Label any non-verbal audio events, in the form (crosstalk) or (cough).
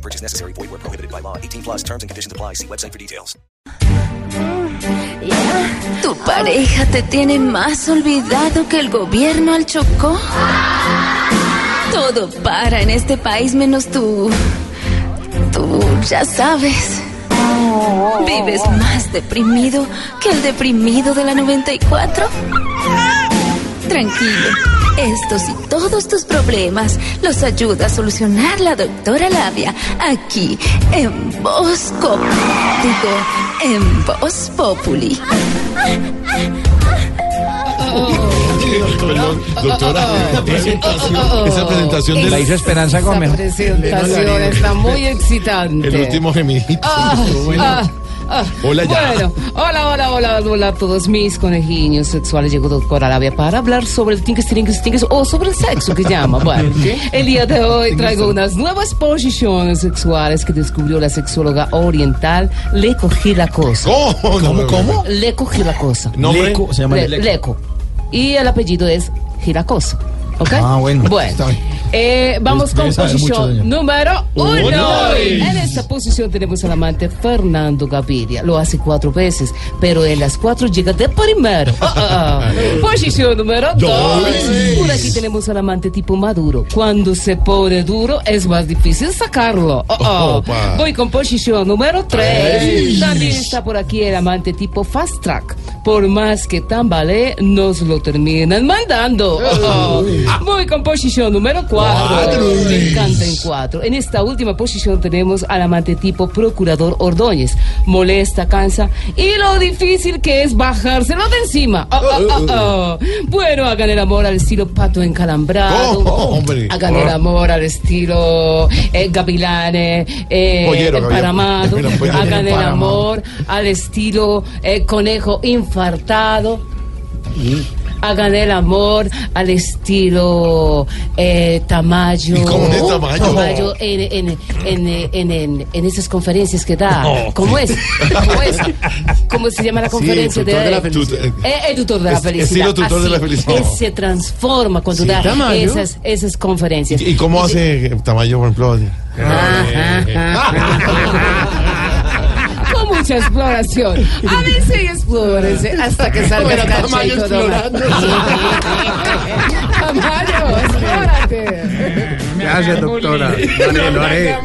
Purchase necessary. Void where prohibited by law. 18 plus terms and conditions apply. See website for details. ¿Tu pareja te tiene más olvidado que el gobierno al Chocó? Todo para en este país menos tú. Tú ya sabes. ¿Vives más deprimido que el deprimido de la 94? Tranquilo. Estos y todos tus problemas los ayuda a solucionar la doctora Labia aquí en Voz Pop- Digo, en Voz Populi. Perdón, doctora. Esa presentación La del hizo Esperanza Gómez. presentación está muy excitante. el último gemidito. Ah, ah, ah. (laughs) Hola ya. Bueno, hola, hola, hola, hola a todos mis conejillos sexuales. Llegó doctora Labia para hablar sobre el tinques, tinques, tinques o sobre el sexo que llama. (laughs) Bueno, el día de hoy traigo unas nuevas posiciones sexuales que descubrió la sexóloga oriental Leco Gilacosa. ¿Cómo? ¿Cómo? ¿Cómo? Leco Gilacosa. Nombre. Leco, se llama Le- Leco. Leco. Y el apellido es Giracosa. ¿Ok? Ah, bueno. Bueno, Está bien. Eh, vamos con posición número uno. Uno. En esta posición tenemos al amante Fernando Gaviria. Lo hace cuatro veces, pero en las cuatro llega de primero. Ah, ah. (laughs) Posición número dos. Por aquí tenemos al amante tipo Maduro. Cuando se pone duro es más difícil sacarlo. Voy con posición número tres. También está por aquí el amante tipo Fast Track. Por más que tambalee, nos lo terminan mandando. (laughs) Voy con posición número cuatro. Me encanta en cuatro. En esta última posición tenemos al amante tipo Procurador Ordóñez. Molesta, cansa y lo difícil que es bajárselo de encima. Ah, ah, ah, ah. Bueno, hagan el amor al estilo pato encalambrado. Oh. Hagan el amor al estilo eh, eh, Pollero, gavilán. emparamado. Pollero. Hagan el amor al estilo eh, conejo infartado. Hagan el amor al estilo eh, Tamayo. ¿Y cómo es Tamayo? Tamayo en, en, en, en, en- en esas conferencias que da. ¿Cómo es? ¿Cómo es? ¿Cómo se llama la conferencia? tutor de la de, felicidad. Eh, el tutor de la felicidad. estilo tutor de la Así, felicidad. él se transforma cuando Sí, da Tamayo. esas, esas conferencias. ¿Y cómo hace Tamayo, por ejemplo? (laughs) (laughs) Mucha exploración. A veces explórense hasta que salga el Tamayo cachito explorando. Tamayo, explórate. Gracias, doctora. Haré, lo haré.